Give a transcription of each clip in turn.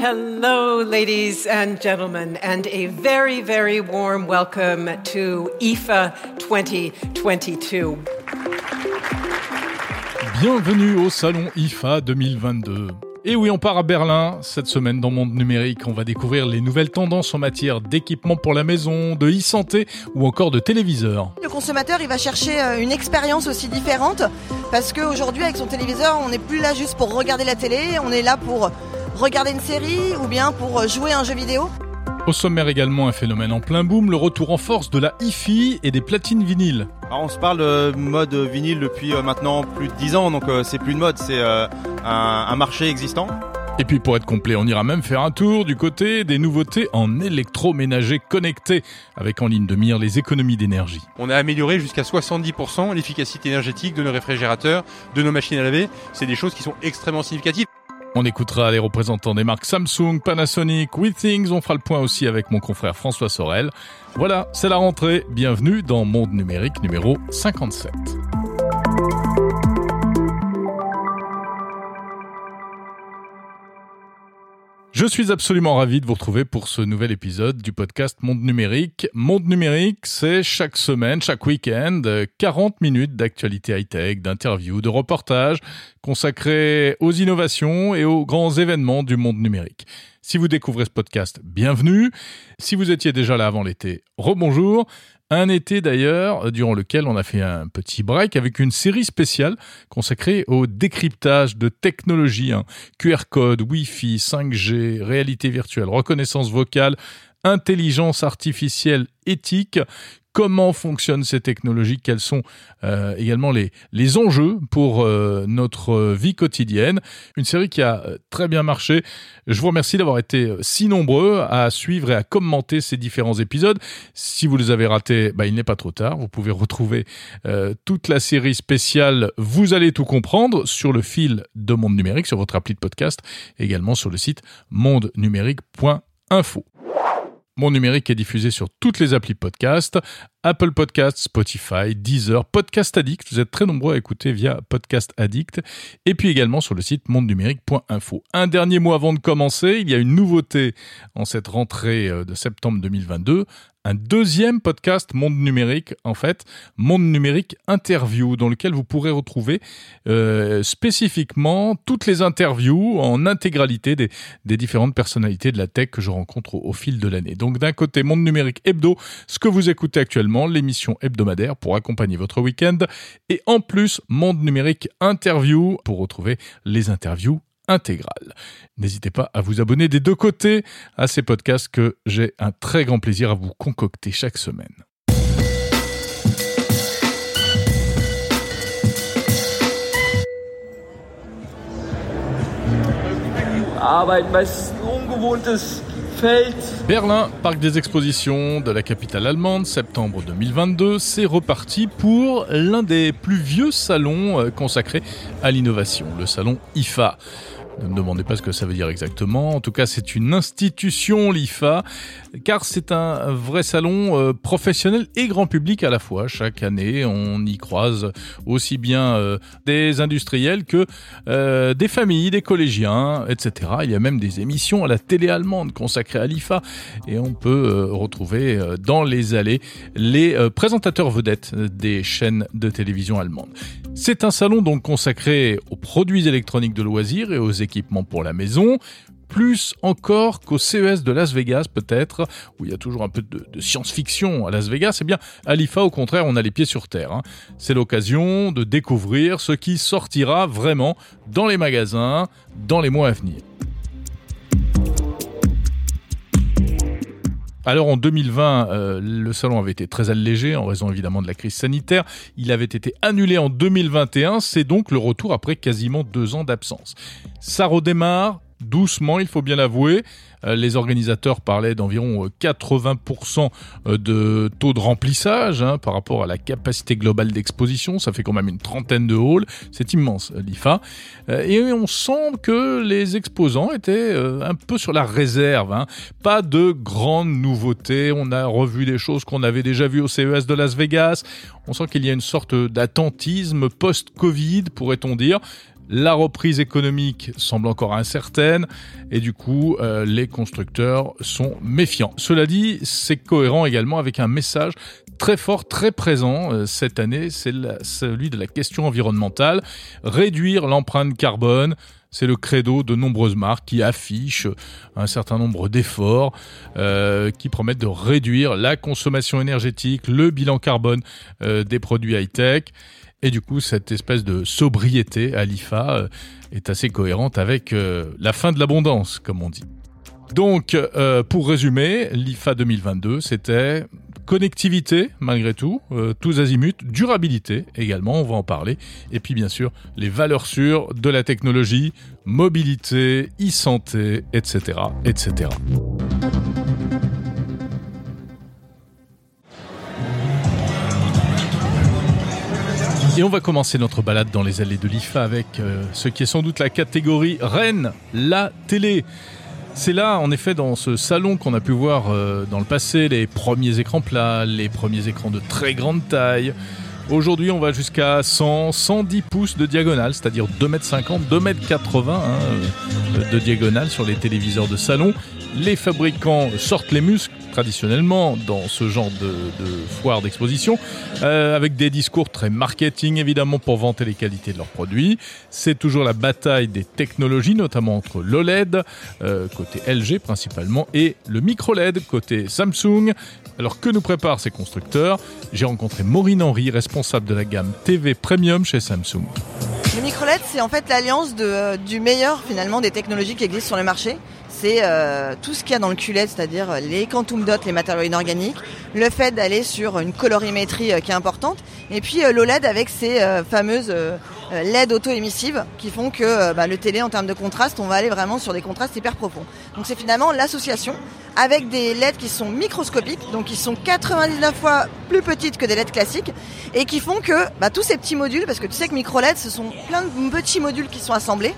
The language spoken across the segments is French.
Hello, ladies and gentlemen, and a very, very warm welcome to IFA 2022. Bienvenue au salon IFA 2022. Et oui, on part à Berlin. Cette semaine, dans Monde Numérique, on va découvrir les nouvelles tendances en matière d'équipement pour la maison, de e-santé ou encore de téléviseur. Le consommateur, il va chercher euh, une expérience aussi différente parce qu'aujourd'hui, avec son téléviseur, on n'est plus là juste pour regarder la télé, on est là pour regarder une série ou bien pour jouer à un jeu vidéo. Au sommaire également un phénomène en plein boom, le retour en force de la hi-fi et des platines vinyles. Alors on se parle de mode vinyle depuis euh, maintenant plus de 10 ans, donc euh, c'est plus une mode, c'est euh, un marché existant. Et puis pour être complet, on ira même faire un tour du côté des nouveautés en électroménager connecté, avec en ligne de mire les économies d'énergie. On a amélioré jusqu'à 70% l'efficacité énergétique de nos réfrigérateurs, de nos machines à laver. C'est des choses qui sont extrêmement significatives. On écoutera les représentants des marques Samsung, Panasonic, WeThings. On fera le point aussi avec mon confrère François Sorel. Voilà, c'est la rentrée. Bienvenue dans Monde Numérique numéro 57. Je suis absolument ravi de vous retrouver pour ce nouvel épisode du podcast Monde Numérique. Monde Numérique, c'est chaque semaine, chaque week-end, 40 minutes d'actualité high-tech, d'interviews, de reportages consacrés aux innovations et aux grands événements du monde numérique. Si vous découvrez ce podcast, bienvenue. Si vous étiez déjà là avant l'été, rebonjour. Un été d'ailleurs, durant lequel on a fait un petit break avec une série spéciale consacrée au décryptage de technologies, hein. QR code, Wi-Fi, 5G, réalité virtuelle, reconnaissance vocale, intelligence artificielle éthique, comment fonctionnent ces technologies, quels sont euh, également les, enjeux pour euh, notre vie quotidienne? Une série qui a euh, très bien marché. Je vous remercie d'avoir été si nombreux à suivre et à commenter ces différents épisodes. Si vous les avez ratés, bah, il n'est pas trop tard. Vous pouvez retrouver toute la série spéciale Vous allez tout comprendre sur le fil de Monde Numérique, sur votre appli de podcast, également sur le site mondenumérique.info. Mon numérique est diffusé sur toutes les applis podcast, Apple Podcast, Spotify, Deezer, Podcast Addict. Vous êtes très nombreux à écouter via Podcast Addict. Et puis également sur le site mondenumérique.info. Un dernier mot avant de commencer. Il y a une nouveauté en cette rentrée de septembre 2022 un deuxième podcast Monde Numérique, en fait, Monde Numérique Interview, dans lequel vous pourrez retrouver euh, spécifiquement toutes les interviews en intégralité des, différentes personnalités de la tech que je rencontre au fil de l'année. Donc d'un côté, Monde Numérique Hebdo, ce que vous écoutez actuellement, l'émission hebdomadaire pour accompagner votre week-end, et en plus, Monde Numérique Interview pour retrouver les interviews intégrale. N'hésitez pas à vous abonner des deux côtés à ces podcasts que j'ai un très grand plaisir à vous concocter chaque semaine. Berlin, parc des expositions de la capitale allemande, septembre 2022, c'est reparti pour l'un des plus vieux salons euh, consacrés à l'innovation, le salon IFA. Ne me demandez pas ce que ça veut dire exactement. En tout cas, c'est une institution, l'IFA, car c'est un vrai salon euh, professionnel et grand public à la fois. Chaque année, on y croise aussi bien euh, des industriels que euh, des familles, des collégiens, etc. Il y a même des émissions à la télé allemande consacrées à l'IFA et on peut retrouver dans les allées les présentateurs vedettes des chaînes de télévision allemandes. C'est un salon donc consacré aux produits électroniques de loisirs et aux équipements pour la maison, plus encore qu'au CES de Las Vegas peut-être, où il y a toujours un peu de, science-fiction à Las Vegas, eh bien à l'IFA au contraire on a les pieds sur terre. Hein. C'est l'occasion de découvrir ce qui sortira vraiment dans les magasins dans les mois à venir. Alors en 2020, euh, le salon avait été très allégé en raison évidemment de la crise sanitaire. Il avait été annulé en 2021. C'est donc le retour après quasiment deux ans d'absence. Ça redémarre doucement, il faut bien l'avouer. Euh, les organisateurs parlaient d'environ 80% euh, de taux de remplissage hein, par rapport à la capacité globale d'exposition. Ça fait quand même une trentaine de halls. C'est immense, l'IFA. Et on sent que les exposants étaient un peu sur la réserve. Hein. Pas de grandes nouveautés. On a revu des choses qu'on avait déjà vues au CES de Las Vegas. On sent qu'il y a une sorte d'attentisme post-Covid, pourrait-on dire La reprise économique semble encore incertaine et du coup, euh, les constructeurs sont méfiants. Cela dit, c'est cohérent également avec un message très fort, très présent euh, cette année, c'est celui de la question environnementale. Réduire l'empreinte carbone, c'est le credo de nombreuses marques qui affichent un certain nombre d'efforts euh, qui promettent de réduire la consommation énergétique, le bilan carbone des produits high-tech. Et du coup, cette espèce de sobriété à l'IFA euh, est assez cohérente avec euh, la fin de l'abondance, comme on dit. Donc, euh, pour résumer, l'IFA 2022, c'était connectivité, malgré tout, tous azimuts, durabilité également, on va en parler, et puis bien sûr, les valeurs sûres de la technologie, mobilité, e-santé, etc., etc. Et on va commencer notre balade dans les allées de l'IFA avec euh, ce qui est sans doute la catégorie reine, la télé. C'est là, en effet, dans ce salon qu'on a pu voir euh, dans le passé, les premiers écrans plats, les premiers écrans de très grande taille. Aujourd'hui, on va jusqu'à 100, 110 pouces de diagonale, c'est-à-dire 2m50, 2m80 hein, euh, de diagonale sur les téléviseurs de salon. Les fabricants sortent les muscles traditionnellement dans ce genre de, foire d'exposition, euh, avec des discours très marketing évidemment pour vanter les qualités de leurs produits. C'est toujours la bataille des technologies, notamment entre l'OLED, euh, côté LG principalement, et le micro LED, côté Samsung. Alors que nous préparent ces constructeurs? J'ai rencontré Maureen Henry, responsable de la gamme TV Premium chez Samsung. Le micro LED, c'est en fait l'alliance du meilleur finalement des technologies qui existent sur le marché c'est euh, tout ce qu'il y a dans le QLED, c'est-à-dire les quantum dots, les matériaux inorganiques, le fait d'aller sur une colorimétrie euh, qui est importante, et puis euh, l'OLED avec ces fameuses LED auto-émissives qui font que bah, le télé en termes de contraste, on va aller vraiment sur des contrastes hyper profonds. Donc c'est finalement l'association avec des LED qui sont microscopiques, donc qui sont 99 fois plus petites que des LED classiques, et qui font que bah, tous ces petits modules, parce que tu sais que micro LED, ce sont plein de petits modules qui sont assemblés,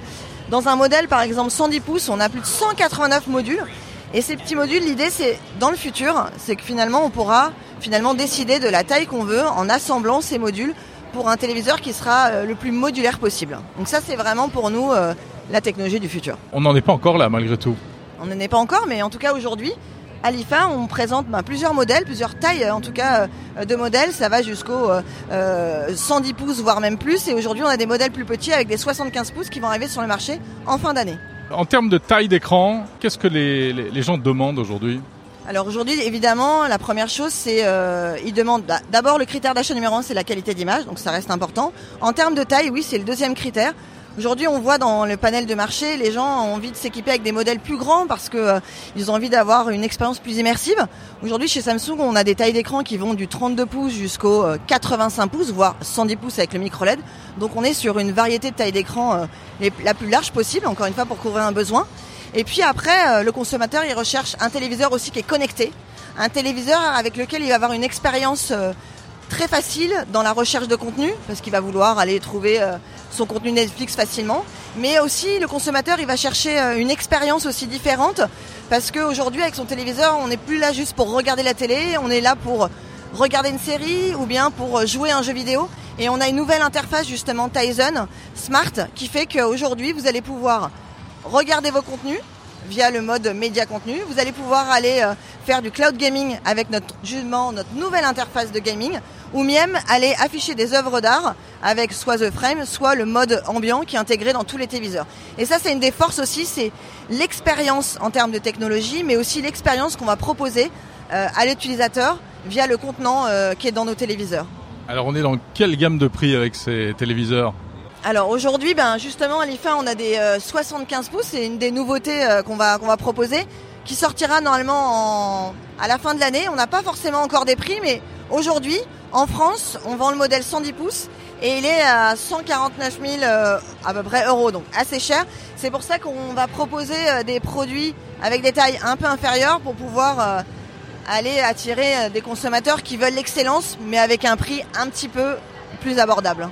dans un modèle, par exemple 110 pouces, on a plus de 189 modules. Et ces petits modules, l'idée, c'est dans le futur, c'est que finalement, on pourra finalement décider de la taille qu'on veut en assemblant ces modules pour un téléviseur qui sera euh, le plus modulaire possible. Donc ça, c'est vraiment pour nous euh, la technologie du futur. On n'en est pas encore là, malgré tout. On n'en est pas encore, mais en tout cas aujourd'hui, à l'IFA, on présente ben, plusieurs modèles, plusieurs tailles en tout cas euh, de modèles. Ça va jusqu'au 110 euh, pouces, voire même plus. Et aujourd'hui, on a des modèles plus petits avec des 75 pouces qui vont arriver sur le marché en fin d'année. En termes de taille d'écran, qu'est-ce que les, gens demandent aujourd'hui? Alors aujourd'hui, évidemment, la première chose, c'est euh, ils demandent bah, d'abord le critère d'achat numéro un, c'est la qualité d'image, donc ça reste important. En termes de taille, oui, c'est le deuxième critère. Aujourd'hui, on voit dans le panel de marché, les gens ont envie de s'équiper avec des modèles plus grands parce que euh, ont envie d'avoir une expérience plus immersive. Aujourd'hui, chez Samsung, on a des tailles d'écran qui vont du 32 pouces jusqu'au 85 euh, pouces, voire 110 pouces avec le micro LED. Donc, on est sur une variété de tailles d'écran euh, la plus large possible, encore une fois pour couvrir un besoin. Et puis après, le consommateur, il recherche un téléviseur aussi qui est connecté, un téléviseur avec lequel il va avoir une expérience très facile dans la recherche de contenu, parce qu'il va vouloir aller trouver son contenu Netflix facilement. Mais aussi, le consommateur, il va chercher euh, une expérience aussi différente. Parce qu'aujourd'hui, avec son téléviseur, on n'est plus là juste pour regarder la télé, on est là pour regarder une série ou bien pour jouer un jeu vidéo. Et on a une nouvelle interface, justement, Tizen Smart, qui fait qu'aujourd'hui, vous allez pouvoir regarder vos contenus via le mode média contenu. Vous allez pouvoir aller euh, faire du cloud gaming avec notre, justement, notre nouvelle interface de gaming ou même aller afficher des œuvres d'art avec soit The Frame, soit le mode ambiant qui est intégré dans tous les téléviseurs. Et ça, c'est une des forces aussi, c'est l'expérience en termes de technologie, mais aussi l'expérience qu'on va proposer euh, à l'utilisateur via le contenant euh, qui est dans nos téléviseurs. Alors on est dans quelle gamme de prix avec ces téléviseurs? Alors aujourd'hui, ben justement à l'IFA, on a des 75 euh, pouces, c'est une des nouveautés qu'on va qu'on va proposer, qui sortira normalement à la fin de l'année. On n'a pas forcément encore des prix, mais aujourd'hui, en France, on vend le modèle 110 pouces et il est à 149 000 euh, à peu près euros, donc assez cher. C'est pour ça qu'on va proposer euh, des produits avec des tailles un peu inférieures pour pouvoir euh, aller attirer des consommateurs qui veulent l'excellence, mais avec un prix un petit peu plus abordable.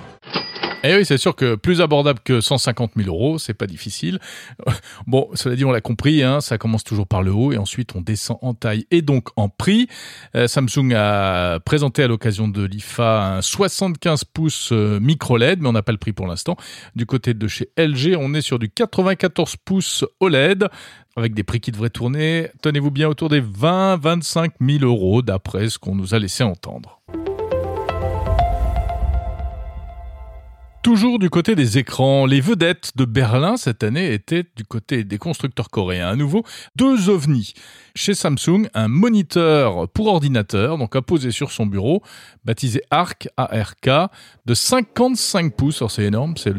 Eh oui, c'est sûr que plus abordable que 150 000 euros, c'est pas difficile. Bon, cela dit, on l'a compris, hein, ça commence toujours par le haut et ensuite on descend en taille et donc en prix. Euh, Samsung a présenté à l'occasion de l'IFA un 75 pouces euh, micro LED, mais on n'a pas le prix pour l'instant. Du côté de chez LG, on est sur du 94 pouces OLED avec des prix qui devraient tourner, tenez-vous bien, autour des 20-25 000 euros d'après ce qu'on nous a laissé entendre. Toujours du côté des écrans, les vedettes de Berlin cette année étaient du côté des constructeurs coréens. À nouveau, deux ovnis. Chez Samsung, un moniteur pour ordinateur, donc à poser sur son bureau, baptisé ARC, ARK, de 55 pouces. C'est énorme, c'est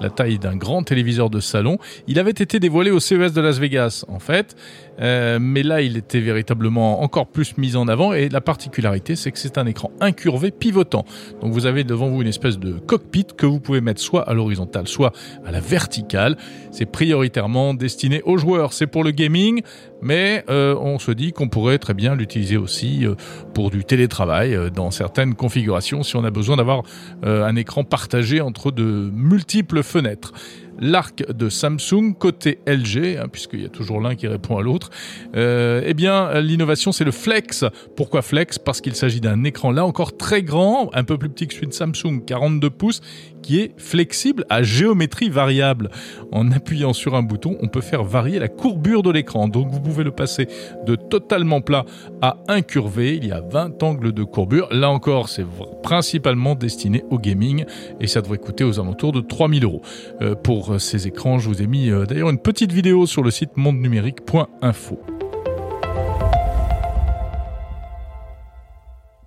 la taille d'un grand téléviseur de salon. Il avait été dévoilé au CES de Las Vegas, en fait. Euh, mais là, il était véritablement encore plus mis en avant. Et la particularité, c'est que c'est un écran incurvé pivotant. Donc vous avez devant vous une espèce de cockpit que vous pouvez mettre soit à l'horizontale, soit à la verticale. C'est prioritairement destiné aux joueurs. C'est pour le gaming, mais euh, on se dit qu'on pourrait très bien l'utiliser aussi euh, pour du télétravail euh, dans certaines configurations si on a besoin d'avoir un écran partagé entre de multiples fenêtres l'arc de Samsung côté LG, hein, puisqu'il y a toujours l'un qui répond à l'autre. Euh, eh bien, l'innovation, c'est le Flex. Pourquoi Flex? Parce qu'il s'agit d'un écran là encore très grand, un peu plus petit que celui de Samsung, 42 pouces, qui est flexible à géométrie variable. En appuyant sur un bouton, on peut faire varier la courbure de l'écran. Donc vous pouvez le passer de totalement plat à incurvé. Il y a 20 angles de courbure. Là encore, c'est principalement destiné au gaming et ça devrait coûter aux alentours de 3000 euros. Euh, pour ces écrans, je vous ai mis euh, d'ailleurs une petite vidéo sur le site mondenumérique.info.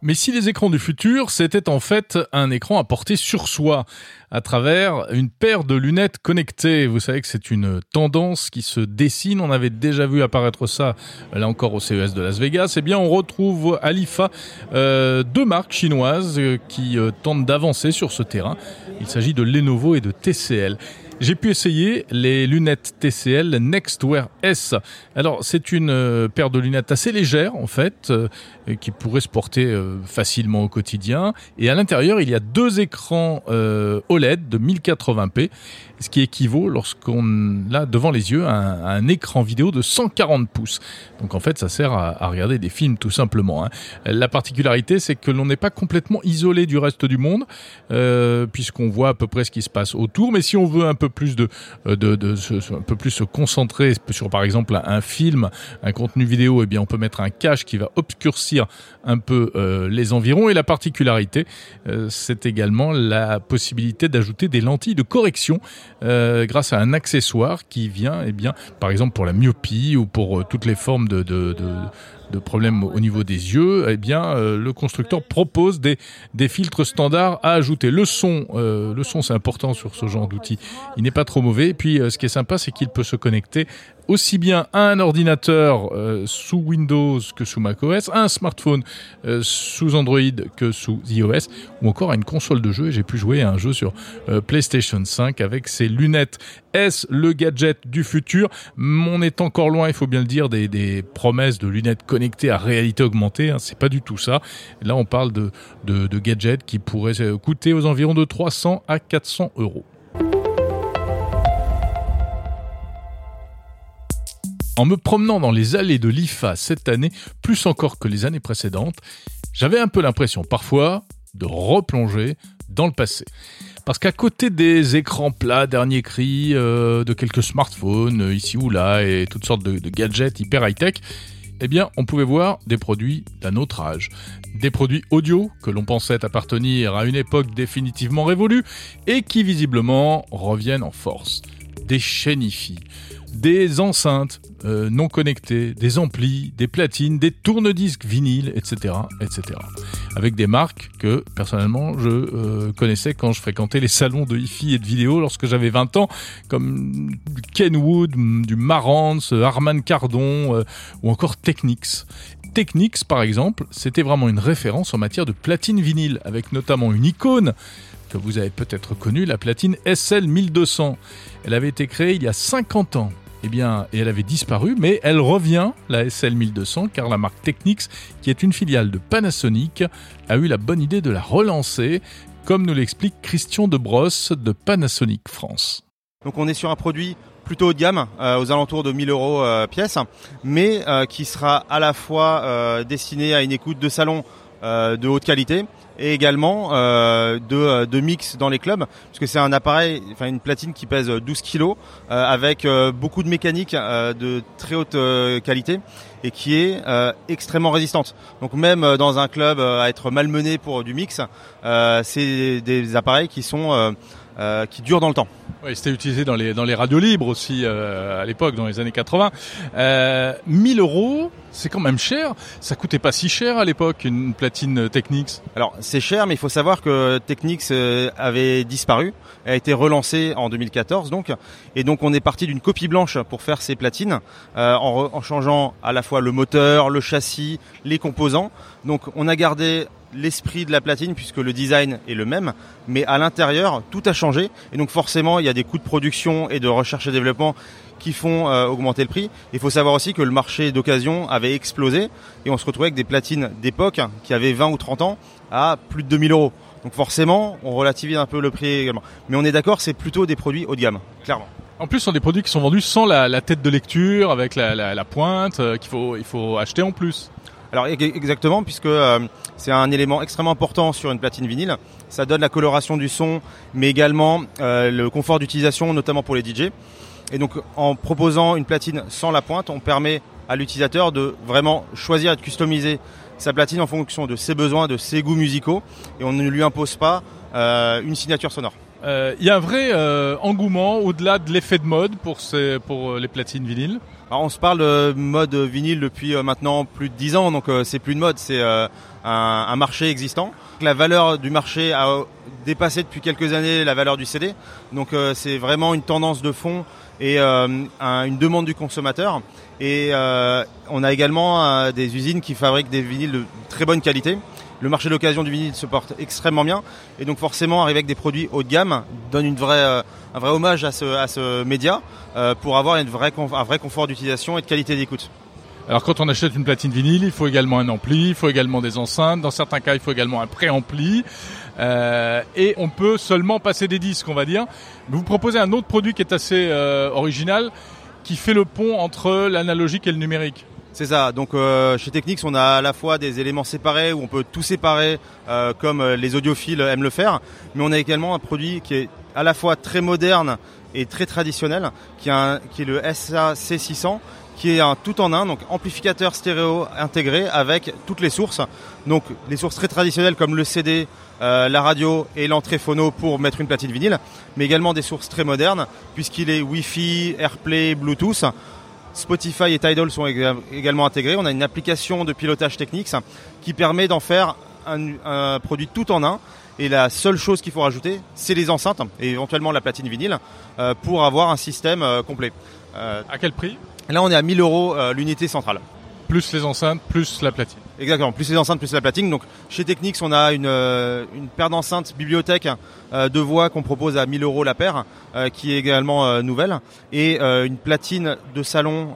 Mais si les écrans du futur, c'était en fait un écran à porter sur soi, à travers une paire de lunettes connectées. Vous savez que c'est une tendance qui se dessine. On avait déjà vu apparaître ça, là encore au CES de Las Vegas. Eh bien, on retrouve à l'IFA euh, deux marques chinoises euh, qui euh, tentent d'avancer sur ce terrain. Il s'agit de Lenovo et de TCL. J'ai pu essayer les lunettes TCL Nextwear S. Alors c'est une euh, paire de lunettes assez légère en fait, euh, qui pourrait se porter euh, facilement au quotidien. Et à l'intérieur il y a deux écrans OLED de 1080p ce qui équivaut lorsqu'on a devant les yeux un, un, écran vidéo de 140 pouces. Donc en fait, ça sert à, à regarder des films tout simplement. Hein. La particularité, c'est que l'on n'est pas complètement isolé du reste du monde, euh, puisqu'on voit à peu près ce qui se passe autour. Mais si on veut un peu plus de, de, de, de un peu plus se concentrer sur par exemple un film, un contenu vidéo, eh bien on peut mettre un cache qui va obscurcir un peu euh, les environs. Et la particularité, euh, c'est également la possibilité d'ajouter des lentilles de correction euh, grâce à un accessoire qui vient, eh bien, par exemple pour la myopie ou pour euh, toutes les formes de de problèmes au niveau des yeux, eh bien, euh, le constructeur propose des, des filtres standards à ajouter. Le son, euh, le son, c'est important sur ce genre d'outil. Il n'est pas trop mauvais. Et puis, euh, ce qui est sympa, c'est qu'il peut se connecter aussi bien un ordinateur euh, sous Windows que sous macOS, un smartphone euh, sous Android que sous iOS, ou encore à une console de jeu. J'ai pu jouer à un jeu sur euh, PlayStation 5 avec ces lunettes. Est-ce le gadget du futur? On est encore loin, il faut bien le dire, des, promesses de lunettes connectées à réalité augmentée. Hein, c'est pas du tout ça. Là, on parle de gadgets qui pourraient coûter aux environs de 300 à 400 euros. En me promenant dans les allées de l'IFA cette année, plus encore que les années précédentes, j'avais un peu l'impression parfois de replonger dans le passé. Parce qu'à côté des écrans plats, dernier cri, euh, de quelques smartphones euh, ici ou là et toutes sortes de, gadgets hyper high-tech, eh on pouvait voir des produits d'un autre âge. Des produits audio que l'on pensait appartenir à une époque définitivement révolue et qui visiblement reviennent en force. Des chaînifies des enceintes euh, non connectées, des amplis, des platines, des tourne-disques vinyles, etc., etc. Avec des marques que personnellement je euh, connaissais quand je fréquentais les salons de hi-fi et de vidéo lorsque j'avais 20 ans, comme Kenwood, du Marantz, Harman euh, ou encore Technics. Technics, par exemple, c'était vraiment une référence en matière de platine vinyle, avec notamment une icône que vous avez peut-être connue, la platine SL 1200. Elle avait été créée il y a 50 ans eh bien, et elle avait disparu, mais elle revient, la SL 1200, car la marque Technics, qui est une filiale de Panasonic, a eu la bonne idée de la relancer comme nous l'explique Christian Debrosse de Panasonic France. Donc on est sur un produit plutôt haut de gamme, euh, aux alentours de 1000 euros euh, pièce, mais euh, qui sera à la fois destiné à une écoute de salon de haute qualité et également euh, de, euh, de mix dans les clubs, puisque c'est un appareil, enfin une platine qui pèse 12 kilos, euh, avec euh, beaucoup de mécanique euh, de très haute euh, qualité et qui est euh, extrêmement résistante. Donc même euh, dans un club euh, à être malmené pour du mix, euh, c'est des appareils qui sont euh, euh, qui durent dans le temps. Oui, c'était utilisé dans les, dans les radios libres aussi euh, à l'époque, dans les années 80. Euh, 1000 euros, c'est quand même cher. Ça coûtait pas si cher à l'époque, une platine Technics. Alors c'est cher, mais il faut savoir que Technics euh, avait disparu, a été relancé en 2014 donc, et donc on est parti d'une copie blanche pour faire ces platines, euh, en changeant à la fois le moteur, le châssis, les composants. Donc on a gardé l'esprit de la platine puisque le design est le même, mais à l'intérieur tout a changé et donc forcément il y a des coûts de production et de recherche et développement qui font euh, augmenter le prix. Il faut savoir aussi que le marché d'occasion avait explosé et on se retrouvait avec des platines d'époque qui avaient 20 ou 30 ans à plus de 2000 euros. Donc forcément, on relativise un peu le prix également. Mais on est d'accord, c'est plutôt des produits haut de gamme, clairement. En plus, ce sont des produits qui sont vendus sans la, tête de lecture, avec la, pointe, euh, qu'il faut, il faut acheter en plus. Alors exactement, puisque euh, c'est un élément extrêmement important sur une platine vinyle. Ça donne la coloration du son, mais également euh, le confort d'utilisation, notamment pour les DJ. Et donc en proposant une platine sans la pointe, on permet à l'utilisateur de vraiment choisir et de customiser sa platine en fonction de ses besoins, de ses goûts musicaux, et on ne lui impose pas euh, une signature sonore. Euh, Il y a un vrai euh, engouement au-delà de l'effet de mode pour, euh, les platines vinyles. Alors on se parle de mode vinyle depuis euh, maintenant plus de 10 ans, donc euh, c'est plus une mode, c'est euh, un, un marché existant. La valeur du marché a euh, dépassé depuis quelques années la valeur du CD, donc euh, c'est vraiment une tendance de fond et euh, un- une demande du consommateur. Et euh, on a également euh, des usines qui fabriquent des vinyles de très bonne qualité. Le marché d'occasion du vinyle se porte extrêmement bien et donc forcément arriver avec des produits haut de gamme donne euh, un vrai hommage à ce, média euh, pour avoir un vrai confort d'utilisation et de qualité d'écoute. Alors quand on achète une platine vinyle, il faut également un ampli, il faut également des enceintes. Dans certains cas, il faut également un préampli. Euh, et on peut seulement passer des disques, on va dire. Vous proposez un autre produit qui est assez euh, original, qui fait le pont entre l'analogique et le numérique. C'est ça. Donc euh, chez Technics, on a à la fois des éléments séparés où on peut tout séparer euh, comme euh, les audiophiles aiment le faire, mais on a également un produit qui est à la fois très moderne et très traditionnel, qui est, le SAC600, qui est un tout en un, donc amplificateur stéréo intégré avec toutes les sources. Donc les sources très traditionnelles comme le CD, euh, la radio et l'entrée phono pour mettre une platine vinyle, mais également des sources très modernes puisqu'il est Wi-Fi, AirPlay, Bluetooth. Spotify et Tidal sont éga- également intégrés. On a une application de pilotage technique qui permet d'en faire un, un produit tout en un. Et la seule chose qu'il faut rajouter, c'est les enceintes et éventuellement la platine vinyle euh, pour avoir un système euh, complet. Euh, À quel prix? là, on est à 1000 euros l'unité centrale. Plus les enceintes, plus la platine. Exactement, plus les enceintes, plus la platine. Donc chez Technics, on a une, euh, une paire d'enceintes bibliothèque euh, de voix qu'on propose à 1000 euros la paire, euh, qui est également nouvelle, et une platine de salon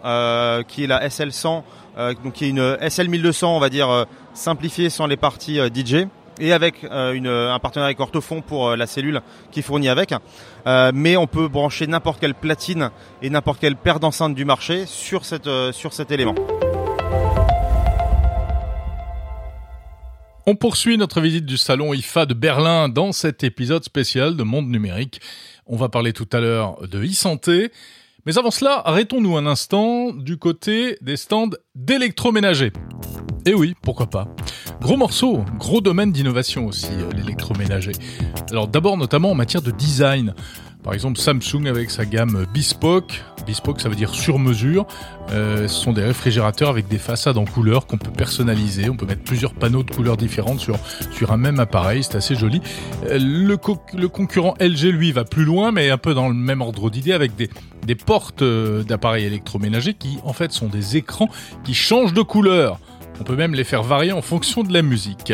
qui est la SL100, euh, donc qui est une SL1200, on va dire simplifiée sans les parties DJ. Et avec une, un partenariat avec Orthofon pour la cellule qui fournit avec. Mais on peut brancher n'importe quelle platine et n'importe quelle paire d'enceintes du marché sur, cette, sur cet élément. On poursuit notre visite du salon IFA de Berlin dans cet épisode spécial de Monde Numérique. On va parler tout à l'heure de e-santé. Mais avant cela, arrêtons-nous un instant du côté des stands d'électroménager. Eh oui, pourquoi pas. Gros morceau, gros domaine d'innovation aussi, euh, l'électroménager. Alors d'abord notamment en matière de design. Par exemple, Samsung avec sa gamme Bespoke. Bespoke, ça veut dire sur mesure. Euh, ce sont des réfrigérateurs avec des façades en couleur qu'on peut personnaliser. On peut mettre plusieurs panneaux de couleurs différentes sur, sur un même appareil. C'est assez joli. Euh, le, le concurrent LG, lui, va plus loin, mais un peu dans le même ordre d'idée avec des, des portes euh, d'appareils électroménagers qui, en fait, sont des écrans qui changent de couleur. On peut même les faire varier en fonction de la musique.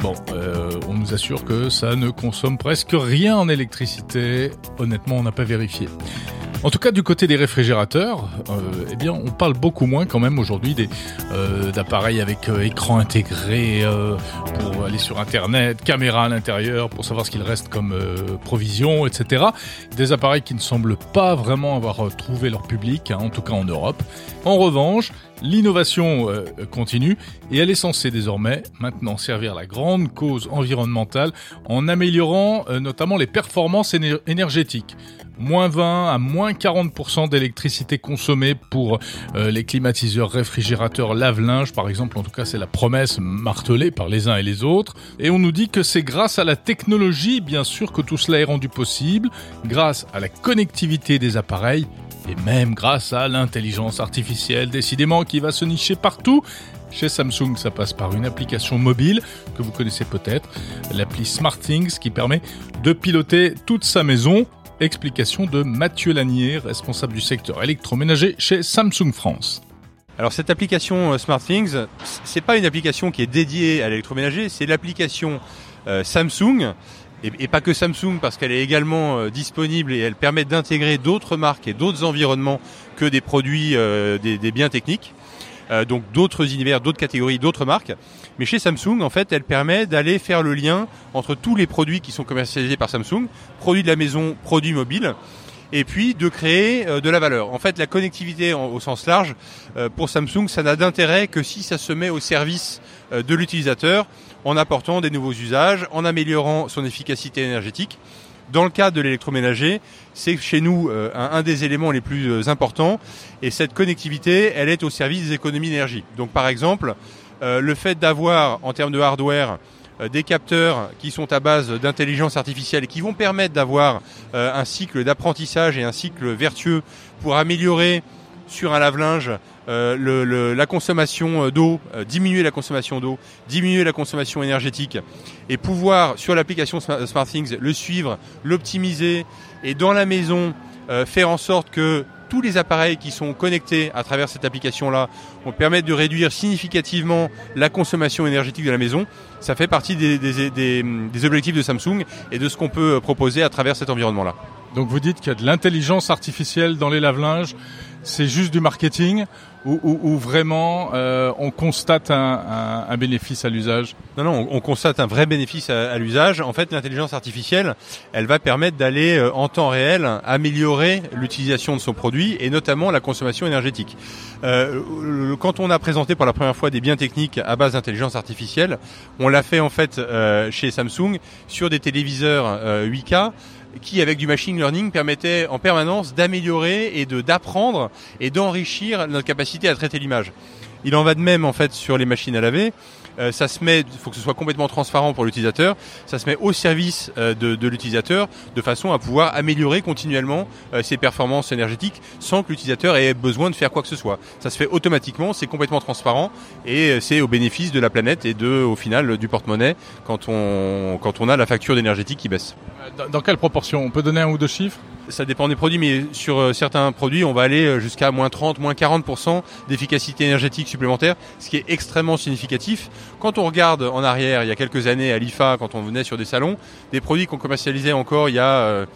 Bon, euh, on nous assure que ça ne consomme presque rien en électricité. Honnêtement, on n'a pas vérifié. En tout cas, du côté des réfrigérateurs, euh, eh bien, on parle beaucoup moins quand même aujourd'hui des euh, d'appareils avec euh, écran intégré euh, pour aller sur Internet, caméra à l'intérieur pour savoir ce qu'il reste comme euh, provision, etc. Des appareils qui ne semblent pas vraiment avoir trouvé leur public, hein, en tout cas en Europe. En revanche, l'innovation continue et elle est censée désormais maintenant servir la grande cause environnementale en améliorant notamment les performances éner- énergétiques moins 20 à moins 40% d'électricité consommée pour euh, les climatiseurs, réfrigérateurs, lave-linge par exemple. En tout cas, c'est la promesse martelée par les uns et les autres. Et on nous dit que c'est grâce à la technologie, bien sûr, que tout cela est rendu possible, grâce à la connectivité des appareils et même grâce à l'intelligence artificielle, décidément, qui va se nicher partout. Chez Samsung, ça passe par une application mobile que vous connaissez peut-être, l'appli SmartThings, qui permet de piloter toute sa maison. Explication de Mathieu Lanier, responsable du secteur électroménager chez Samsung France. Alors cette application euh, SmartThings, c'est pas une application qui est dédiée à l'électroménager, c'est l'application euh, Samsung et, pas que Samsung parce qu'elle est également euh, disponible et elle permet d'intégrer d'autres marques et d'autres environnements que des produits, des, biens techniques. Donc d'autres univers, d'autres catégories, d'autres marques. Mais chez Samsung, en fait, elle permet d'aller faire le lien entre tous les produits qui sont commercialisés par Samsung, produits de la maison, produits mobiles, et puis de créer euh, de la valeur. En fait, la connectivité au sens large, euh, pour Samsung, ça n'a d'intérêt que si ça se met au service euh, de l'utilisateur en apportant des nouveaux usages, en améliorant son efficacité énergétique. Dans le cas de l'électroménager, c'est chez nous un, des éléments les plus importants et cette connectivité, elle est au service des économies d'énergie. Donc par exemple, euh, le fait d'avoir en termes de hardware euh, des capteurs qui sont à base d'intelligence artificielle et qui vont permettre d'avoir euh, un cycle d'apprentissage et un cycle vertueux pour améliorer sur un lave-linge la consommation d'eau, diminuer la consommation d'eau, diminuer la consommation énergétique et pouvoir sur l'application Smart- SmartThings le suivre, l'optimiser et dans la maison faire en sorte que tous les appareils qui sont connectés à travers cette application-là vont permettre de réduire significativement la consommation énergétique de la maison. Ça fait partie des, des- objectifs de Samsung et de ce qu'on peut proposer à travers cet environnement-là. Donc vous dites qu'il y a de l'intelligence artificielle dans les lave-linges, c'est juste du marketing ou vraiment euh, on constate un, bénéfice à l'usage Non, non, on, on constate un vrai bénéfice à, l'usage. En fait, l'intelligence artificielle, elle va permettre d'aller euh, en temps réel améliorer l'utilisation de son produit et notamment la consommation énergétique. Euh, quand on a présenté pour la première fois des biens techniques à base d'intelligence artificielle, on l'a fait en fait chez Samsung sur des téléviseurs euh, 8K qui, avec du machine learning, permettait en permanence d'améliorer et de d'apprendre et d'enrichir notre capacité à traiter l'image. Il en va de même en fait sur les machines à laver. Euh, ça se met, il faut que ce soit complètement transparent pour l'utilisateur. Ça se met au service euh, de, l'utilisateur de façon à pouvoir améliorer continuellement euh, ses performances énergétiques sans que l'utilisateur ait besoin de faire quoi que ce soit. Ça se fait automatiquement, c'est complètement transparent et c'est au bénéfice de la planète et de, au final, du porte-monnaie quand on, quand on a la facture d'énergétique qui baisse. dans quelle proportion? On peut donner un ou deux chiffres? Ça dépend des produits, mais sur euh, certains produits, on va aller euh, jusqu'à moins 30, moins 40% d'efficacité énergétique supplémentaire, ce qui est extrêmement significatif. Quand on regarde en arrière, il y a quelques années à l'IFA, quand on venait sur des salons, des produits qu'on commercialisait encore il y a euh,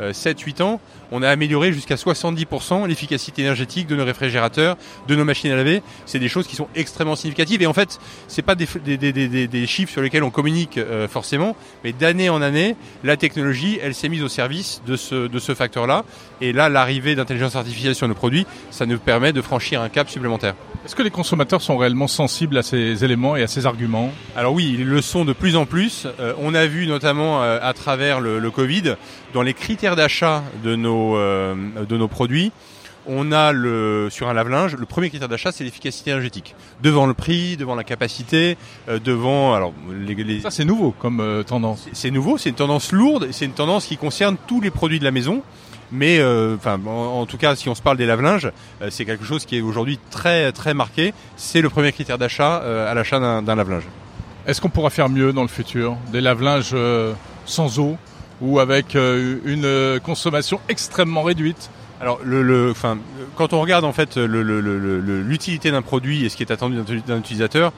7-8 ans, on a amélioré jusqu'à 70% l'efficacité énergétique de nos réfrigérateurs, de nos machines à laver. C'est des choses qui sont extrêmement significatives. Et en fait, c'est pas des, des, des, des, des chiffres sur lesquels on communique euh, forcément, mais d'année en année, la technologie, elle s'est mise au service de ce, de ce facteur-là. Et là, l'arrivée d'intelligence artificielle sur nos produits, ça nous permet de franchir un cap supplémentaire. Est-ce que les consommateurs sont réellement sensibles à ces éléments et à ces arguments? Alors oui, ils le sont de plus en plus. Euh, on a vu notamment euh, à travers le, le Covid, dans les critères d'achat de nos euh, de nos produits, on a le sur un lave-linge, le premier critère d'achat, c'est l'efficacité énergétique. Devant le prix, devant la capacité, euh, devant alors les, les- Ça c'est nouveau comme euh, tendance. c'est nouveau, c'est une tendance lourde, c'est une tendance qui concerne tous les produits de la maison. Mais euh, enfin, en, en tout cas, si on se parle des lave-linges, c'est quelque chose qui est aujourd'hui très très marqué. C'est le premier critère d'achat à l'achat d'un lave-linge. Est-ce qu'on pourra faire mieux dans le futur? Des lave-linges sans eau? Ou avec euh, une euh, consommation extrêmement réduite Alors, le, le, enfin, quand on regarde en fait l'utilité d'un produit et ce qui est attendu d'un utilisateur,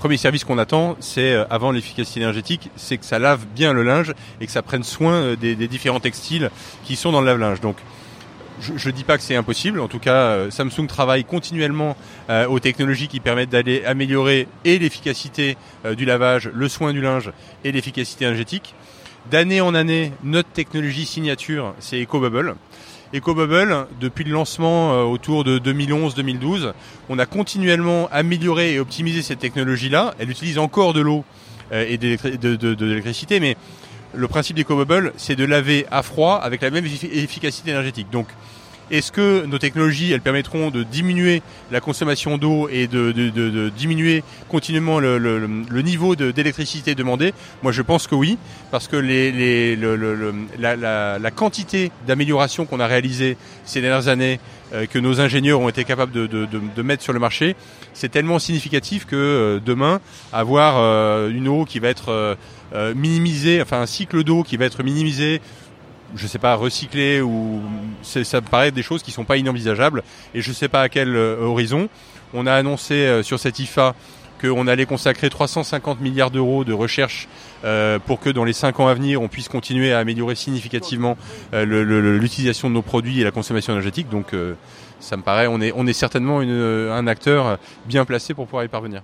premier service qu'on attend, c'est euh, avant l'efficacité énergétique, c'est que ça lave bien le linge et que ça prenne soin des, des différents textiles qui sont dans le lave-linge. Donc, je ne dis pas que c'est impossible. En tout cas, Samsung travaille continuellement aux technologies qui permettent d'aller améliorer et l'efficacité du lavage, le soin du linge et l'efficacité énergétique. D'année en année, notre technologie signature, c'est EcoBubble. EcoBubble, depuis le lancement autour de 2011-2012, on a continuellement amélioré et optimisé cette technologie-là. Elle utilise encore de l'eau et de l'électricité, mais le principe d'EcoBubble, c'est de laver à froid avec la même efficacité énergétique. Donc, est-ce que nos technologies, elles permettront de diminuer la consommation d'eau et de, diminuer continuellement le, niveau d'électricité demandé Moi, je pense que oui, parce que les, la, quantité d'amélioration qu'on a réalisée ces dernières années, euh, que nos ingénieurs ont été capables de, mettre sur le marché, c'est tellement significatif que euh, demain, avoir euh, une eau qui va être minimisée, enfin un cycle d'eau qui va être minimisé je sais pas, recycler ou ça me paraît des choses qui sont pas inenvisageables et je sais pas à quel euh, horizon. On a annoncé euh, sur cette IFA qu'on allait consacrer 350 milliards d'euros de recherche euh, pour que dans les 5 ans à venir, on puisse continuer à améliorer significativement l'utilisation de nos produits et la consommation énergétique. Donc ça me paraît, on est, on est certainement un acteur bien placé pour pouvoir y parvenir.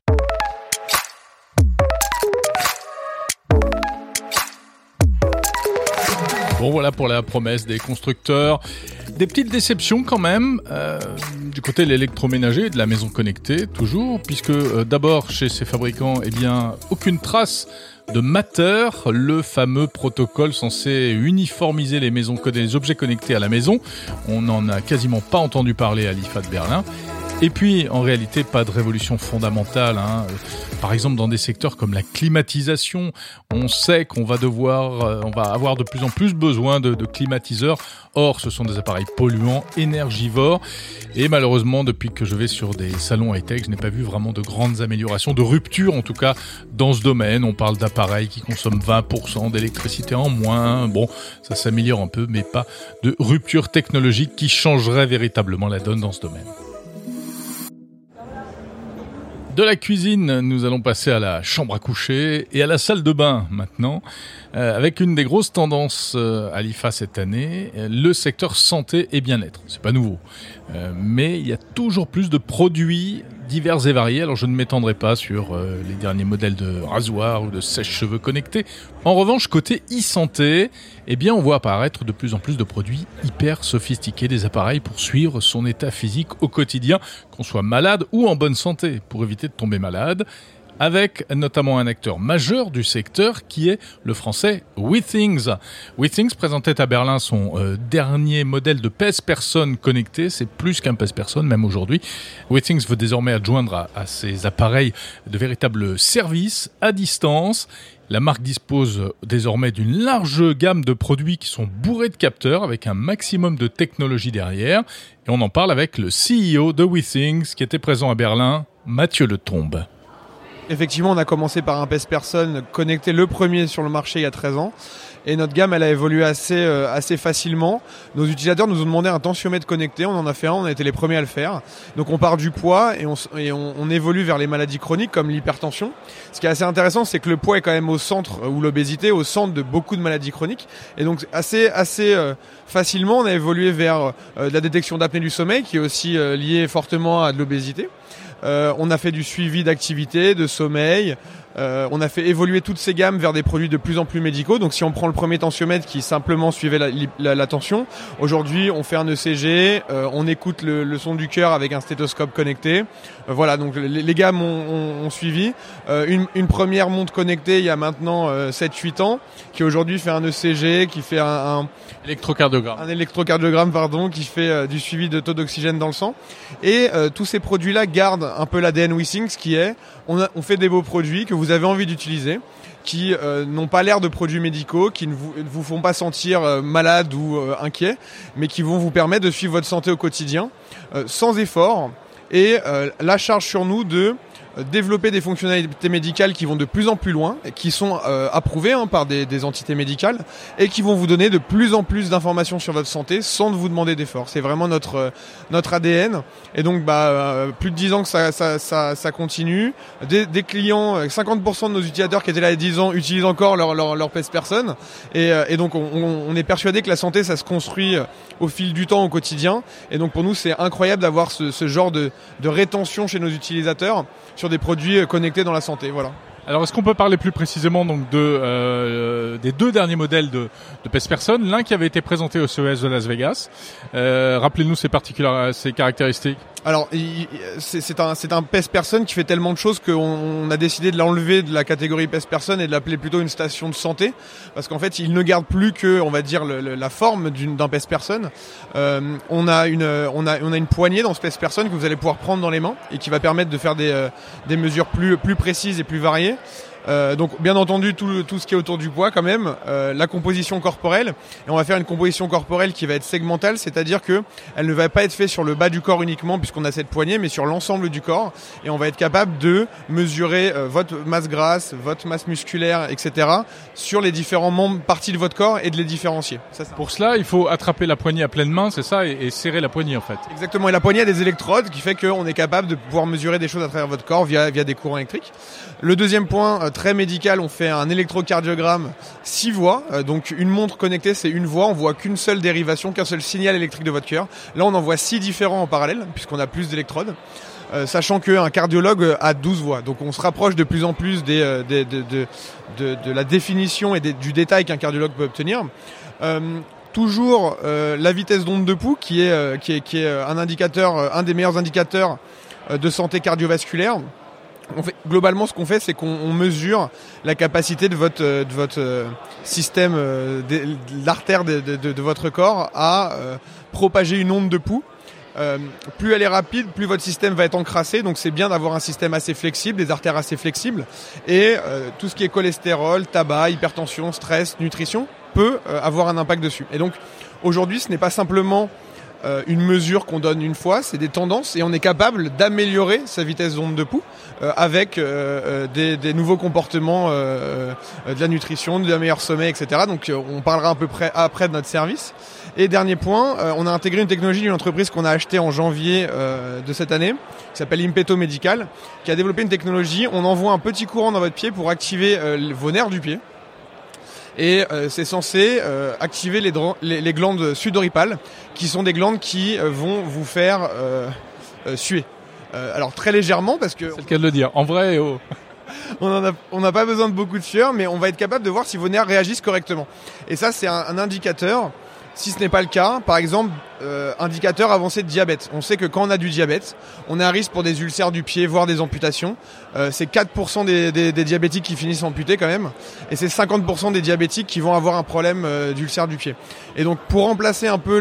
Bon voilà pour la promesse des constructeurs. Des petites déceptions quand même euh, du côté de l'électroménager de la maison connectée toujours, puisque euh, d'abord chez ces fabricants, eh bien aucune trace de Matter, le fameux protocole censé uniformiser les maisons les objets connectés à la maison. On n'en a quasiment pas entendu parler à l'IFA de Berlin. Et puis, en réalité, pas de révolution fondamentale. Hein. Par exemple, dans des secteurs comme la climatisation, on sait qu'on va devoir, euh, on va avoir de plus en plus besoin de, de climatiseurs. Or, ce sont des appareils polluants, énergivores. Et malheureusement, depuis que je vais sur des salons high-tech, je n'ai pas vu vraiment de grandes améliorations, de rupture en tout cas dans ce domaine. On parle d'appareils qui consomment 20% d'électricité en moins. Bon, ça s'améliore un peu, mais pas de rupture technologique qui changerait véritablement la donne dans ce domaine. De la cuisine, nous allons passer à la chambre à coucher et à la salle de bain maintenant, euh, avec une des grosses tendances euh, à l'IFA cette année, le secteur santé et bien-être. C'est pas nouveau, euh, mais il y a toujours plus de produits divers et variés. Alors je ne m'étendrai pas sur euh, les derniers modèles de rasoir ou de sèche-cheveux connectés. En revanche, côté e-santé, eh bien on voit apparaître de plus en plus de produits hyper sophistiqués, des appareils pour suivre son état physique au quotidien, qu'on soit malade ou en bonne santé, pour éviter de tomber malade avec notamment un acteur majeur du secteur qui est le français WeThings. WeThings présentait à Berlin son euh, dernier modèle de pèse-personne connecté. C'est plus qu'un pèse-personne, même aujourd'hui. WeThings veut désormais adjoindre à, ses appareils de véritables services à distance. La marque dispose désormais d'une large gamme de produits qui sont bourrés de capteurs avec un maximum de technologie derrière. Et on en parle avec le CEO de WeThings qui était présent à Berlin, Mathieu Letombe. Effectivement, on a commencé par un PES Person connecté le premier sur le marché il y a 13 ans. Et notre gamme, elle a évolué assez, euh, assez facilement. Nos utilisateurs nous ont demandé un tensiomètre connecté. On en a fait un, on a été les premiers à le faire. Donc on part du poids et on, évolue vers les maladies chroniques comme l'hypertension. Ce qui est assez intéressant, c'est que le poids est quand même au centre, ou l'obésité, au centre de beaucoup de maladies chroniques. Et donc assez, assez euh, facilement, on a évolué vers euh, la détection d'apnée du sommeil, qui est aussi liée fortement à de l'obésité. Euh, on a fait du suivi d'activité, de sommeil. Euh, on a fait évoluer toutes ces gammes vers des produits de plus en plus médicaux. Donc si on prend le premier tensiomètre qui simplement suivait la, tension, aujourd'hui on fait un ECG, euh, on écoute le, son du cœur avec un stéthoscope connecté. voilà, donc les, gammes ont, suivi. Une, première montre connectée il y a maintenant 7-8 ans, qui aujourd'hui fait un ECG, qui fait un, un électrocardiogramme, un électrocardiogramme pardon, qui fait du suivi de taux d'oxygène dans le sang. Et tous ces produits-là gardent un peu l'ADN WeSync, qui est on, on, fait des beaux produits que vous avez envie d'utiliser, qui euh, n'ont pas l'air de produits médicaux, qui ne vous, vous font pas sentir euh, malade ou euh, inquiet, mais qui vont vous permettre de suivre votre santé au quotidien sans effort. Et la charge sur nous de développer des fonctionnalités médicales qui vont de plus en plus loin, qui sont euh, approuvées hein, par des, entités médicales, et qui vont vous donner de plus en plus d'informations sur votre santé sans vous demander d'efforts. C'est vraiment notre euh, notre ADN. Et donc, bah, plus de 10 ans que ça, ça, continue. Des, des, clients, 50% de nos utilisateurs qui étaient là il y a 10 ans utilisent encore leur, leur, leur personne. Et, donc, on, on, est persuadé que la santé, ça se construit au fil du temps, au quotidien. Et donc, pour nous, c'est incroyable d'avoir ce, genre de, de rétention chez nos utilisateurs sur des produits euh, connectés dans la santé. Voilà. Alors, est-ce qu'on peut parler plus précisément donc de euh, des deux derniers modèles de, de PES Person L'un qui avait été présenté au CES de Las Vegas. Euh, rappelez-nous ses, ses caractéristiques. Alors, c'est un, c'est un PES Person qui fait tellement de choses qu'on a décidé de l'enlever de la catégorie PES Person et de l'appeler plutôt une station de santé, parce qu'en fait, il ne garde plus que, on va dire, la forme d'un PES Person. Euh, on a une, on a, on a une poignée dans ce PES Person que vous allez pouvoir prendre dans les mains et qui va permettre de faire des, euh, des mesures plus, plus précises et plus variées. Euh, donc bien entendu tout, tout, ce qui est autour du poids quand même, euh, la composition corporelle, et on va faire une composition corporelle qui va être segmentale, c'est-à-dire que elle ne va pas être faite sur le bas du corps uniquement puisqu'on a cette poignée, mais sur l'ensemble du corps, et on va être capable de mesurer euh, votre masse grasse, votre masse musculaire, etc. sur les différents membres, parties de votre corps et de les différencier. Ça, ça. Pour cela, il faut attraper la poignée à pleine main, c'est ça, et, et, serrer la poignée en fait. Exactement, et la poignée a des électrodes qui fait qu'on est capable de pouvoir mesurer des choses à travers votre corps via, via des courants électriques. Le deuxième point, très médical, on fait un électrocardiogramme 6 voies. Euh, donc une montre connectée, c'est une voie, on voit qu'une seule dérivation, qu'un seul signal électrique de votre cœur. Là, on en voit 6 différents en parallèle, puisqu'on a plus d'électrodes. Euh, sachant qu'un cardiologue a 12 voies. Donc on se rapproche de plus en plus euh, de, la définition et du détail qu'un cardiologue peut obtenir. Euh, toujours euh, la vitesse d'onde de pouls, qui est, qui est, qui est un indicateur, un des meilleurs indicateurs de santé cardiovasculaire fait, globalement, ce qu'on fait, c'est qu'on mesure la capacité de votre, de votre euh, système, euh, de, l'artère de, de, de, votre corps à euh, propager une onde de pouls. Euh, plus elle est rapide, plus votre système va être encrassé. Donc c'est bien d'avoir un système assez flexible, des artères assez flexibles. Et tout ce qui est cholestérol, tabac, hypertension, stress, nutrition peut avoir un impact dessus. Et donc aujourd'hui, ce n'est pas simplement euh, une mesure qu'on donne une fois, c'est des tendances et on est capable d'améliorer sa vitesse d'onde de pouls euh, avec euh, des, des, nouveaux comportements de la nutrition, d'un meilleur sommeil, etc. Donc on parlera à peu près après de notre service. Et dernier point, on a intégré une technologie d'une entreprise qu'on a achetée en janvier de cette année, qui s'appelle Impeto Medical, qui a développé une technologie. On envoie un petit courant dans votre pied pour activer vos nerfs du pied et euh, c'est censé euh, activer les, les, les, glandes sudoripales, qui sont des glandes qui euh, vont vous faire suer. Alors très légèrement parce que c'est le cas de le dire. En vrai, oh. on n'a pas besoin de beaucoup de sueur, mais on va être capable de voir si vos nerfs réagissent correctement. Et ça, c'est un, un, indicateur si ce n'est pas le cas, par exemple, euh, indicateur avancé de diabète. On sait que quand on a du diabète, on est à risque pour des ulcères du pied, voire des amputations. Euh, c'est 4% des, des, des, diabétiques qui finissent amputés quand même, et c'est 50% des diabétiques qui vont avoir un problème euh, d'ulcère du pied. Et donc, pour remplacer un peu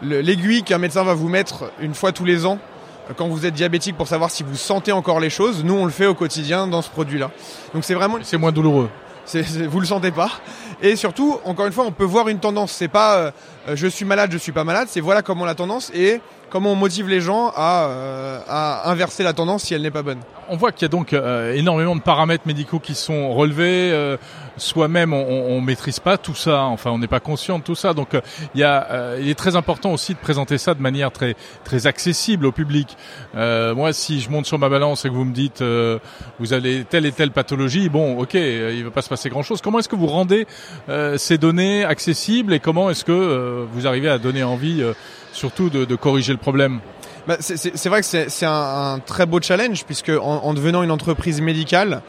l'aiguille qu'un médecin va vous mettre une fois tous les ans euh, quand vous êtes diabétique pour savoir si vous sentez encore les choses, nous on le fait au quotidien dans ce produit-là. Donc c'est vraiment c'est moins douloureux. C'est, vous le sentez pas. Et surtout, encore une fois, on peut voir une tendance. C'est pas euh, je suis malade, je suis pas malade. C'est voilà comment la tendance et comment on motive les gens à, euh, à inverser la tendance si elle n'est pas bonne. On voit qu'il y a donc euh, énormément de paramètres médicaux qui sont relevés. Euh, Soi-même, on, on maîtrise pas tout ça. Enfin, on n'est pas conscient de tout ça. Donc, il y a, il est très important aussi de présenter ça de manière très très accessible au public. moi, si je monte sur ma balance et que vous me dites vous avez telle et telle pathologie, bon, ok, il va pas se passer grand-chose. Comment est-ce que vous rendez ces données accessibles et comment est-ce que vous arrivez à donner envie surtout de, corriger le problème bah, C'est vrai que c'est un, très beau challenge puisque en, en devenant une entreprise médicale,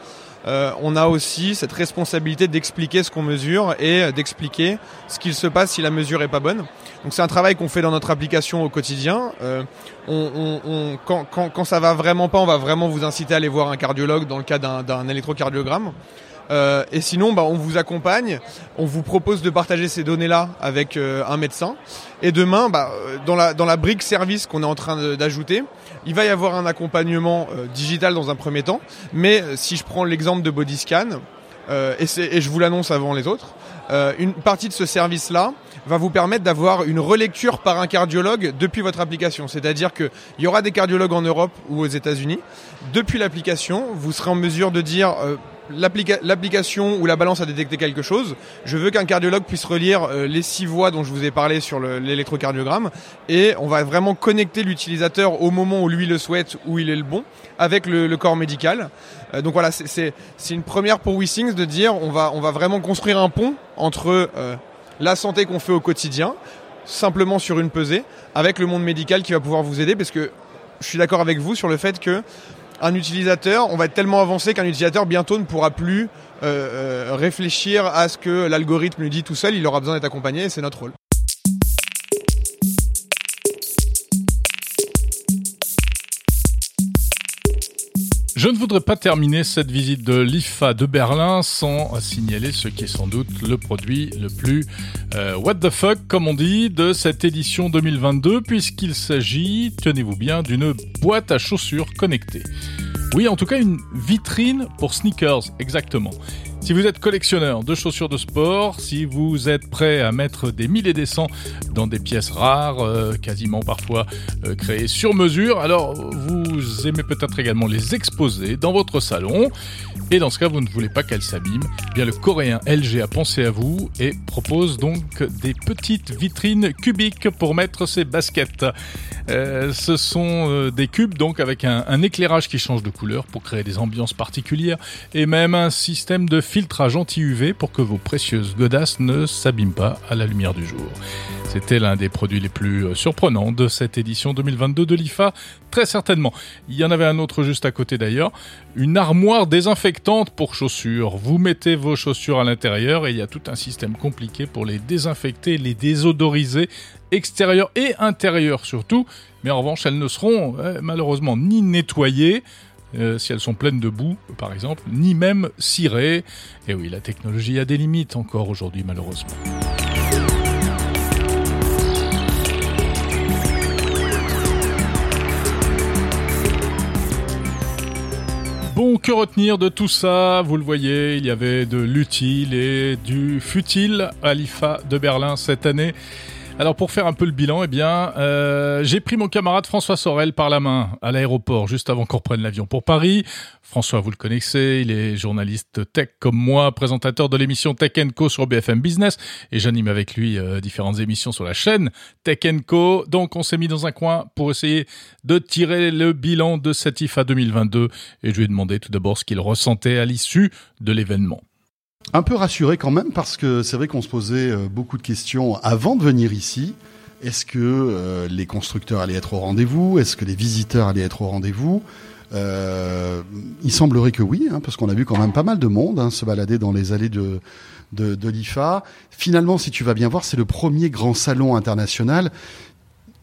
euh, on a aussi cette responsabilité d'expliquer ce qu'on mesure et d'expliquer ce qu'il se passe si la mesure est pas bonne. Donc c'est un travail qu'on fait dans notre application au quotidien. Euh, quand, quand, quand, ça va vraiment pas, on va vraiment vous inciter à aller voir un cardiologue dans le cas d'un électrocardiogramme. Euh, et sinon, bah, on vous accompagne, on vous propose de partager ces données-là avec euh, un médecin. Et demain, bah, euh, dans, la, dans la brique service qu'on est en train d'ajouter, il va y avoir un accompagnement digital dans un premier temps. Mais si je prends l'exemple de Bodyscan, et, et je vous l'annonce avant les autres, une partie de ce service-là va vous permettre d'avoir une relecture par un cardiologue depuis votre application. C'est-à-dire qu'il y aura des cardiologues en Europe ou aux États-Unis. Depuis l'application, vous serez en mesure de dire euh, l'application ou la balance a détecté quelque chose. Je veux qu'un cardiologue puisse relire euh, les six voies dont je vous ai parlé sur l'électrocardiogramme et on va vraiment connecter l'utilisateur au moment où lui le souhaite, où il est le bon, avec le, corps médical. Euh, donc voilà, c'est une première pour WeSings de dire on va, vraiment construire un pont entre euh, la santé qu'on fait au quotidien, simplement sur une pesée, avec le monde médical qui va pouvoir vous aider parce que je suis d'accord avec vous sur le fait que un utilisateur, on va être tellement avancé qu'un utilisateur bientôt ne pourra plus euh, euh, réfléchir à ce que l'algorithme lui dit tout seul, il aura besoin d'être accompagné et c'est notre rôle. Je ne voudrais pas terminer cette visite de l'IFA de Berlin sans signaler ce qui est sans doute le produit le plus euh, what the fuck, comme on dit, de cette édition 2022, puisqu'il s'agit, tenez-vous bien, d'une boîte à chaussures connectée. Oui, en tout cas, une vitrine pour sneakers, exactement. Si vous êtes collectionneur de chaussures de sport, si vous êtes prêt à mettre des milliers et des cents dans des pièces rares, euh, quasiment parfois euh, créées sur mesure, alors vous aimez peut-être également les exposer dans votre salon. Et dans ce cas, vous ne voulez pas qu'elles s'abîment. Eh bien, le coréen LG a pensé à vous et propose donc des petites vitrines cubiques pour mettre ses baskets. Euh, ce sont des cubes donc avec un, un éclairage qui change de couleur pour créer des ambiances particulières et même un système de filtrage anti-UV pour que vos précieuses godasses ne s'abîment pas à la lumière du jour. C'était l'un des produits les plus euh, surprenants de cette édition 2022 de l'IFA, très certainement. Il y en avait un autre juste à côté d'ailleurs, une armoire désinfectante pour chaussures. Vous mettez vos chaussures à l'intérieur et il y a tout un système compliqué pour les désinfecter, les désodoriser, extérieur et intérieur surtout. Mais en revanche, elles ne seront euh, malheureusement ni nettoyées, euh, si elles sont pleines de boue, par exemple, ni même cirées. Et oui, la technologie a des limites encore aujourd'hui, malheureusement. Bon, que retenir de tout ça? Vous le voyez, il y avait de l'utile et du futile à l'IFA de Berlin cette année. Alors pour faire un peu le bilan, eh bien, euh, j'ai pris mon camarade François Sorel par la main à l'aéroport juste avant qu'on reprenne l'avion pour Paris. François, vous le connaissez, il est journaliste tech comme moi, présentateur de l'émission Tech Co sur BFM Business et j'anime avec lui euh, différentes émissions sur la chaîne Tech Co. Donc on s'est mis dans un coin pour essayer de tirer le bilan de cette IFA 2022 et je lui ai demandé tout d'abord ce qu'il ressentait à l'issue de l'événement. Un peu rassuré quand même parce que c'est vrai qu'on se posait euh, beaucoup de questions avant de venir ici. Est-ce que euh, les constructeurs allaient être au rendez-vous? Est-ce que les visiteurs allaient être au rendez-vous? Euh, Il semblerait que oui, hein, parce qu'on a vu quand même pas mal de monde hein, se balader dans les allées de, de, de l'IFA. Finalement, si tu vas bien voir, c'est le premier grand salon international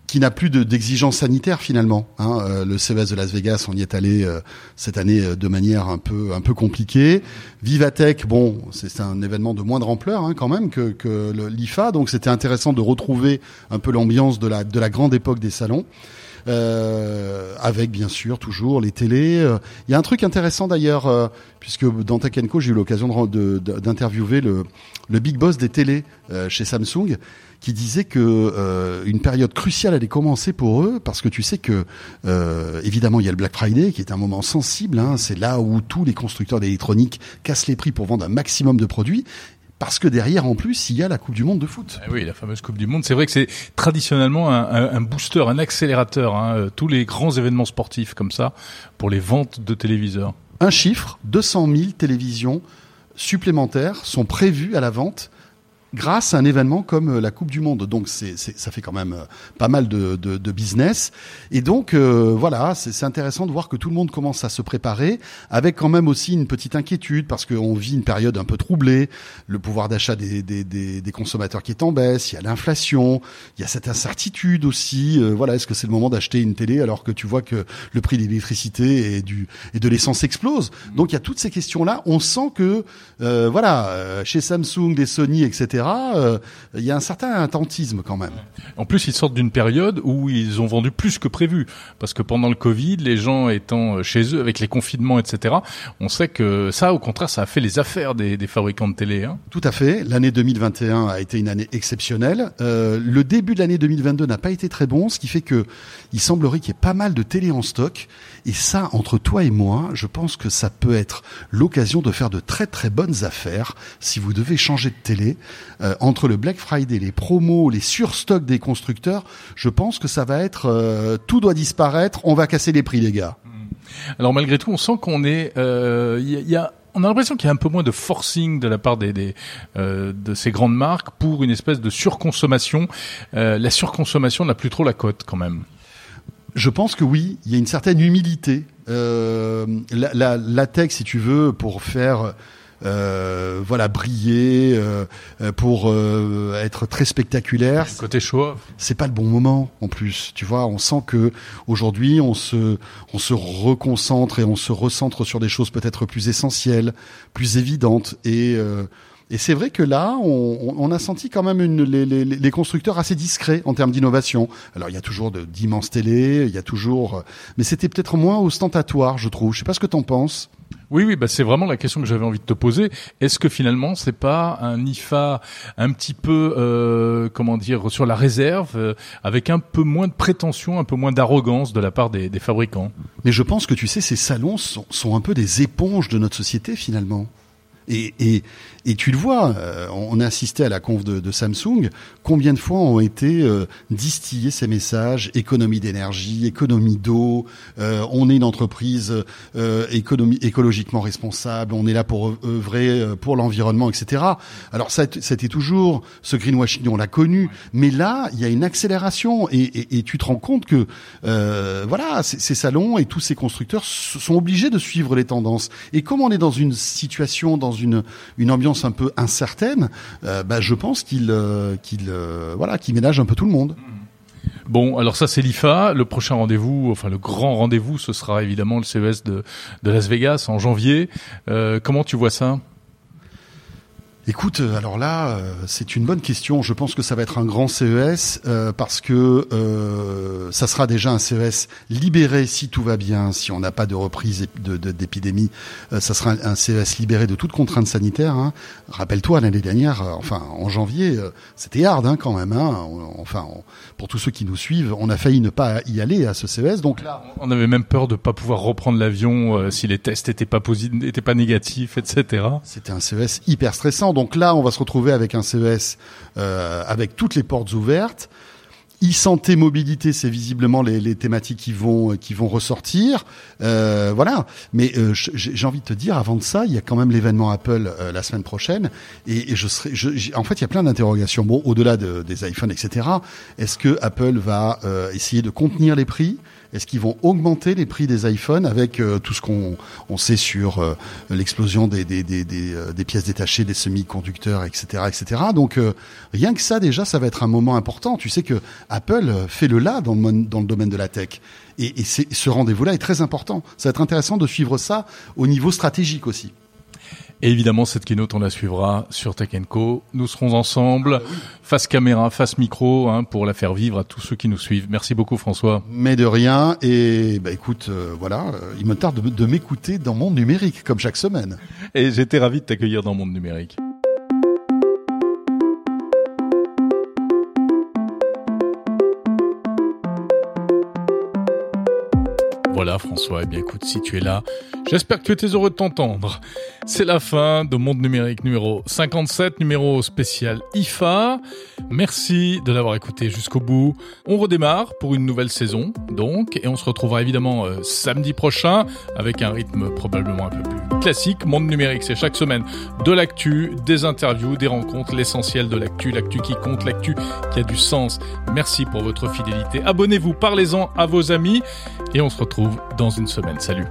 qui n'a plus d'exigences sanitaires finalement. Hein. Euh, le CES de Las Vegas, on y est allé euh, cette année euh, de manière un peu un peu compliquée. Vivatech, bon, c'est un événement de moindre ampleur hein, quand même que, que l'IFA, donc c'était intéressant de retrouver un peu l'ambiance de la de la grande époque des salons. Euh, avec bien sûr toujours les télés. Il y a un truc intéressant d'ailleurs, puisque dans Tech j'ai eu l'occasion d'interviewer le, le big boss des télés chez Samsung, qui disait que euh, une période cruciale allait commencer pour eux parce que tu sais que euh, évidemment il y a le Black Friday qui est un moment sensible. Hein, c'est là où tous les constructeurs d'électronique cassent les prix pour vendre un maximum de produits. Parce que derrière, en plus, il y a la Coupe du Monde de foot. Eh oui, la fameuse Coupe du Monde. C'est vrai que c'est traditionnellement un, un, booster, un accélérateur. Hein, euh, tous les grands événements sportifs comme ça pour les ventes de téléviseurs. Un chiffre 200 000 télévisions supplémentaires sont prévues à la vente grâce à un événement comme euh, la Coupe du Monde. Donc c'est, ça fait quand même euh, pas mal de, de, de business. Et donc euh, voilà, c'est, intéressant de voir que tout le monde commence à se préparer, avec quand même aussi une petite inquiétude parce qu'on vit une période un peu troublée. Le pouvoir d'achat des, des, des, consommateurs qui est en baisse, il y a l'inflation, il y a cette incertitude aussi. voilà, est-ce que c'est le moment d'acheter une télé alors que tu vois que le prix de l'électricité et du et de l'essence explose? Donc il y a toutes ces questions là. On sent que voilà, chez Samsung, des Sony, etc euh, il y a un certain attentisme quand même. En plus, ils sortent d'une période où ils ont vendu plus que prévu, parce que pendant le Covid, les gens étant chez eux avec les confinements, etc., on sait que ça, au contraire, ça a fait les affaires des, des fabricants de télé. Hein. Tout à fait. L'année 2021 a été une année exceptionnelle. Euh, le début de l'année 2022 n'a pas été très bon, ce qui fait que il semblerait qu'il y ait pas mal de télé en stock. Et ça, entre toi et moi, je pense que ça peut être l'occasion de faire de très très bonnes affaires si vous devez changer de télé. Euh, entre le Black Friday, les promos, les surstocks des constructeurs, je pense que ça va être euh, tout doit disparaître, on va casser les prix les gars. Alors malgré tout, on sent qu'on est, il euh, y, a on a l'impression qu'il y a un peu moins de forcing de la part des, des euh, de ces grandes marques pour une espèce de surconsommation. La surconsommation n'a plus trop la cote quand même. Je pense que oui, il y a une certaine humilité. Euh, la, la, la tech, si tu veux, pour faire euh, voilà briller euh, euh, pour être très spectaculaire. Côté show. C'est pas le bon moment en plus. Tu vois, on sent que aujourd'hui on se on se reconcentre et on se recentre sur des choses peut-être plus essentielles, plus évidentes et et c'est vrai que là, on, on, a senti quand même une, les, les, les, constructeurs assez discrets en termes d'innovation. Alors il y a toujours d'immenses télé, il y a toujours, mais c'était peut-être moins ostentatoire, je trouve. Je sais pas ce que t'en penses. Oui, oui, bah c'est vraiment la question que j'avais envie de te poser. Est-ce que finalement c'est pas un IFA un petit peu, euh, comment dire, sur la réserve, euh, avec un peu moins de prétention, un peu moins d'arrogance de la part des, des, fabricants? Mais je pense que tu sais, ces salons sont, sont un peu des éponges de notre société finalement. Et, et, et, tu le vois, euh, on a assisté à la conf de, de Samsung. Combien de fois ont été euh, distillés ces messages? Économie d'énergie, économie d'eau. Euh, on est une entreprise euh, économie, écologiquement responsable. On est là pour œuvrer pour l'environnement, etc. Alors ça, c'était toujours ce greenwashing, on l'a connu. Mais là, il y a une accélération et, et tu te rends compte que voilà, ces salons et tous ces constructeurs sont obligés de suivre les tendances. Et comme on est dans une situation, dans une, une ambiance un peu incertaine, euh, bah, je pense qu'il euh, qu'il euh, voilà, qu'il ménage un peu tout le monde. Bon, alors ça c'est l'IFA. Le prochain rendez-vous, enfin le grand rendez-vous, ce sera évidemment le CES de, de Las Vegas en janvier. comment tu vois ça? Écoute, euh, alors là, euh, c'est une bonne question. Je pense que ça va être un grand CES euh, parce que euh, ça sera déjà un CES libéré si tout va bien, si on n'a pas de reprise d'épidémie. De, ça sera un, CES libéré de toute contrainte sanitaire. Hein. Rappelle-toi l'année dernière, enfin en janvier, c'était hard hein, quand même. Hein. Enfin, pour tous ceux qui nous suivent, on a failli ne pas y aller à ce CES. Donc là, on avait même peur de pas pouvoir reprendre l'avion si les tests étaient pas positifs, étaient pas négatifs, etc. C'était un CES hyper stressant. Donc là, on va se retrouver avec un CES euh, avec toutes les portes ouvertes. E-santé, mobilité, c'est visiblement les, thématiques qui vont ressortir. Euh, voilà. Mais euh, j'ai envie de te dire, avant de ça, il y a quand même l'événement Apple la semaine prochaine, et, en fait, il y a plein d'interrogations. Bon, au-delà des iPhones, etc. Est-ce que Apple va essayer de contenir les prix? Est-ce qu'ils vont augmenter les prix des iPhones avec euh, tout ce qu'on on sait sur euh, l'explosion euh, des pièces détachées, des semi-conducteurs, etc., etc. Donc rien que ça déjà, ça va être un moment important. Tu sais que Apple fait le là dans le, dans le domaine de la tech. Et, et ce rendez-vous-là est très important. Ça va être intéressant de suivre ça au niveau stratégique aussi. Et évidemment, cette keynote, on la suivra sur Tech Co. Nous serons ensemble, ah face caméra, face micro, hein, pour la faire vivre à tous ceux qui nous suivent. Merci beaucoup, François. Mais de rien. Et bah, écoute, euh, voilà, euh, il me tarde de, de m'écouter dans Monde Numérique, comme chaque semaine. Et j'étais ravi de t'accueillir dans Monde Numérique. Voilà François, eh bien écoute, si tu es là, j'espère que tu étais heureux de t'entendre. C'est la fin de Monde Numérique numéro 57, numéro spécial IFA. Merci de l'avoir écouté jusqu'au bout. On redémarre pour une nouvelle saison, donc, et on se retrouvera évidemment euh, samedi prochain avec un rythme probablement un peu plus classique. Monde Numérique, c'est chaque semaine de l'actu, des interviews, des rencontres, l'essentiel de l'actu, l'actu qui compte, l'actu qui a du sens. Merci pour votre fidélité. Abonnez-vous, parlez-en à vos amis, et on se dans une semaine. Salut